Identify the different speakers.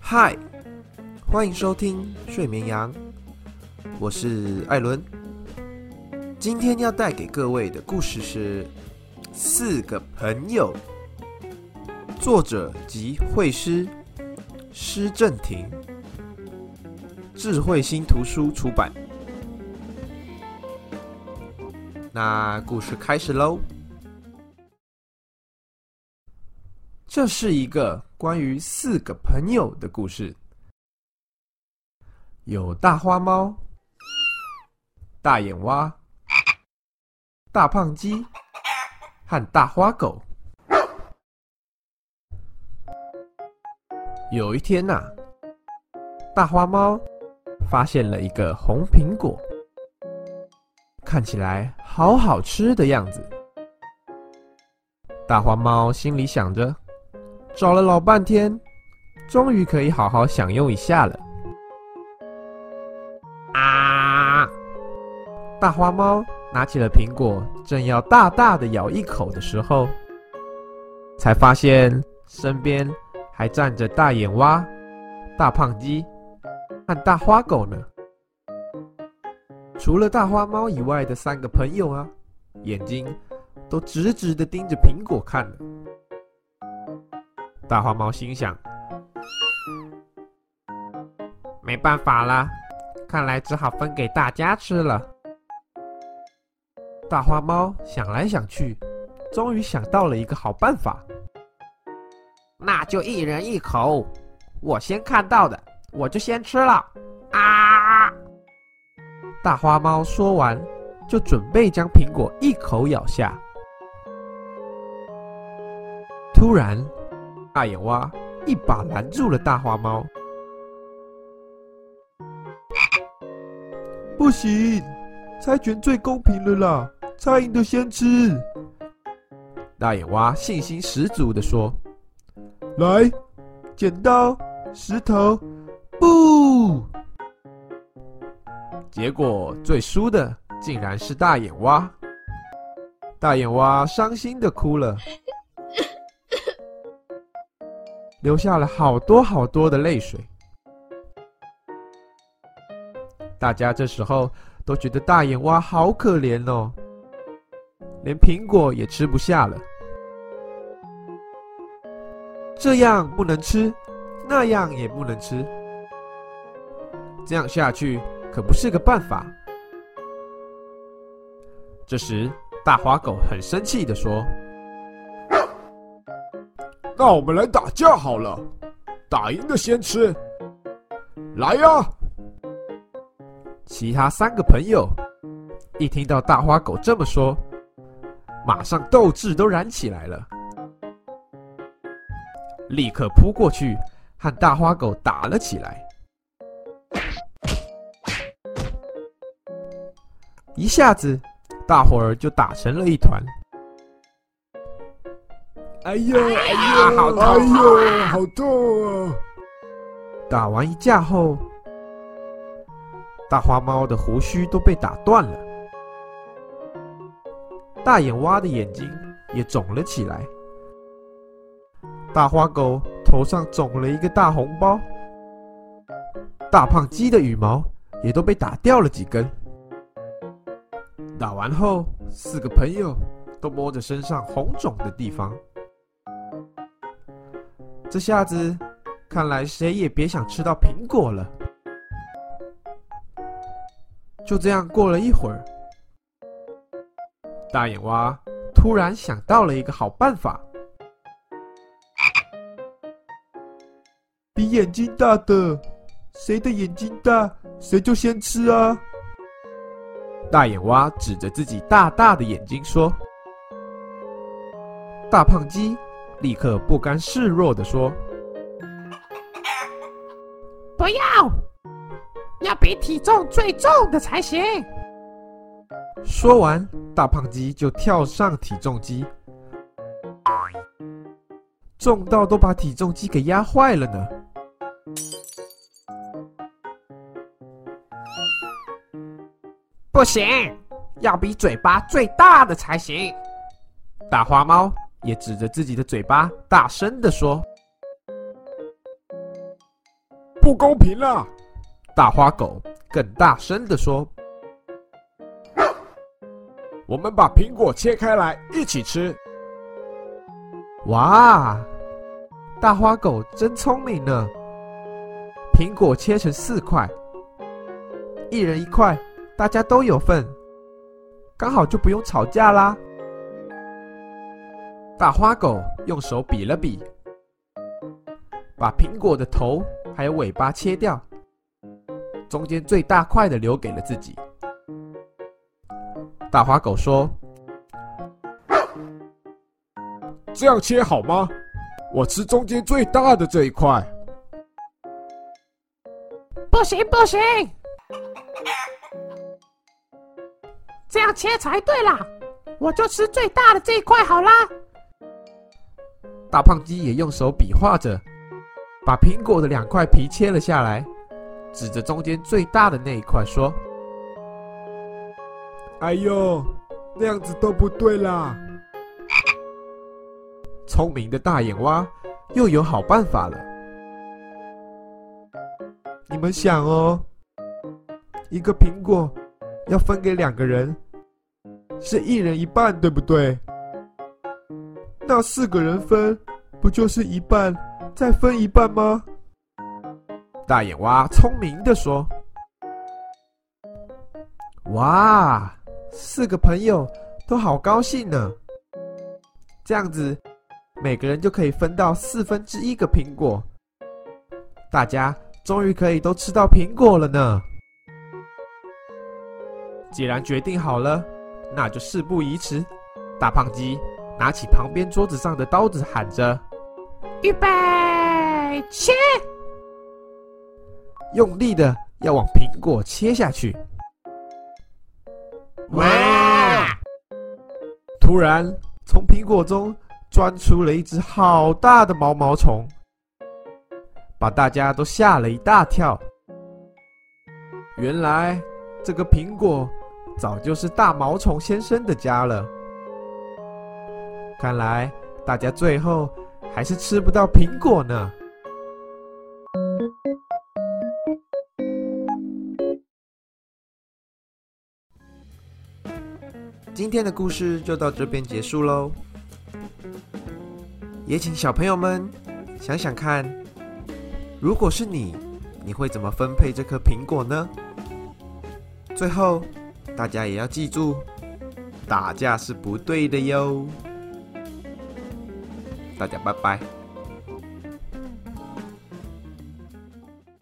Speaker 1: 嗨，欢迎收听睡绵羊，我是艾伦。今天要带给各位的故事是《四个朋友》，作者及绘师施正廷，智慧新图书出版。那故事开始喽。这是一个关于四个朋友的故事，有大花猫、大眼蛙、大胖鸡和大花狗。有一天呐、大花猫发现了一个红苹果，看起来好好吃的样子。大花猫心里想着。找了老半天，终于可以好好享用一下了。啊！大花猫拿起了苹果，正要大大的咬一口的时候，才发现身边还站着大眼蛙、大胖鸡和大花狗呢。除了大花猫以外的三个朋友啊，眼睛都直直的盯着苹果看。大花猫心想：“没办法啦，看来只好分给大家吃了。”大花猫想来想去，终于想到了一个好办法，那就一人一口，我先看到的，我就先吃了。啊！大花猫说完，就准备将苹果一口咬下，突然。大眼蛙一把拦住了大花猫，不行，猜拳最公平了啦，猜赢的先吃。大眼蛙信心十足的说：“来，剪刀石头不。”结果最输的竟然是大眼蛙，大眼蛙伤心的哭了。流下了好多好多的泪水，大家这时候都觉得大眼蛙好可怜哦，连苹果也吃不下了。这样不能吃，那样也不能吃，这样下去可不是个办法。这时，大花狗很生气的说。
Speaker 2: 那我们来打架好了，打赢的先吃。来呀！
Speaker 1: 其他三个朋友一听到大花狗这么说，马上斗志都燃起来了，立刻扑过去和大花狗打了起来。一下子，大伙儿就打成了一团。
Speaker 2: 哎呀，哎呀，好痛！哎呦，好痛啊！
Speaker 1: 打完一架后，大花猫的胡须都被打断了，大眼蛙的眼睛也肿了起来，大花狗头上肿了一个大红包，大胖鸡的羽毛也都被打掉了几根。打完后，四个朋友都摸着身上红肿的地方。这下子，看来谁也别想吃到苹果了。就这样过了一会儿，大眼蛙突然想到了一个好办法：比眼睛大的，谁的眼睛大，谁就先吃啊！大眼蛙指着自己大大的眼睛说：“大胖鸡。”立刻不甘示弱的说：“
Speaker 3: 不要，要比体重最重的才行。”
Speaker 1: 说完，大胖鸡就跳上体重机，重到都把体重机给压坏了呢。
Speaker 3: 不行，要比嘴巴最大的才行。
Speaker 1: 大花猫也指着自己的嘴巴，大声的说：“
Speaker 2: 不公平了！”
Speaker 1: 大花狗更大声的说：“
Speaker 2: 我们把苹果切开来一起吃。”
Speaker 1: 哇，大花狗真聪明呢！苹果切成四块，一人一块，大家都有份，刚好就不用吵架啦。大花狗用手比了比，把苹果的头还有尾巴切掉，中间最大块的留给了自己。大花狗说：“
Speaker 2: 这样切好吗？我吃中间最大的这一块。”
Speaker 3: 不行不行，这样切才对啦！我就吃最大的这一块好啦。
Speaker 1: 大胖鸡也用手比划着，把苹果的两块皮切了下来，指着中间最大的那一块说：“
Speaker 2: 哎呦，那样子都不对啦！”
Speaker 1: 聪明的大眼蛙又有好办法了。你们想哦，一个苹果要分给两个人，是一人一半，对不对？那四个人分，不就是一半再分一半吗？大眼蛙聪明的说：“哇，四个朋友都好高兴呢！这样子，每个人就可以分到四分之一个苹果，大家。”终于可以都吃到苹果了呢！既然决定好了，那就事不宜迟。大胖鸡拿起旁边桌子上的刀子，喊着：“
Speaker 3: 预备，切！”
Speaker 1: 用力的要往苹果切下去。
Speaker 3: 哇！
Speaker 1: 突然，从苹果中钻出了一只好大的毛毛虫。把大家都吓了一大跳。原来这个苹果早就是大毛虫先生的家了。看来大家最后还是吃不到苹果呢。今天的故事就到这边结束喽。也请小朋友们想想看。如果是你，你会怎么分配这颗苹果呢？最后，大家也要记住，打架是不对的哟。大家拜拜。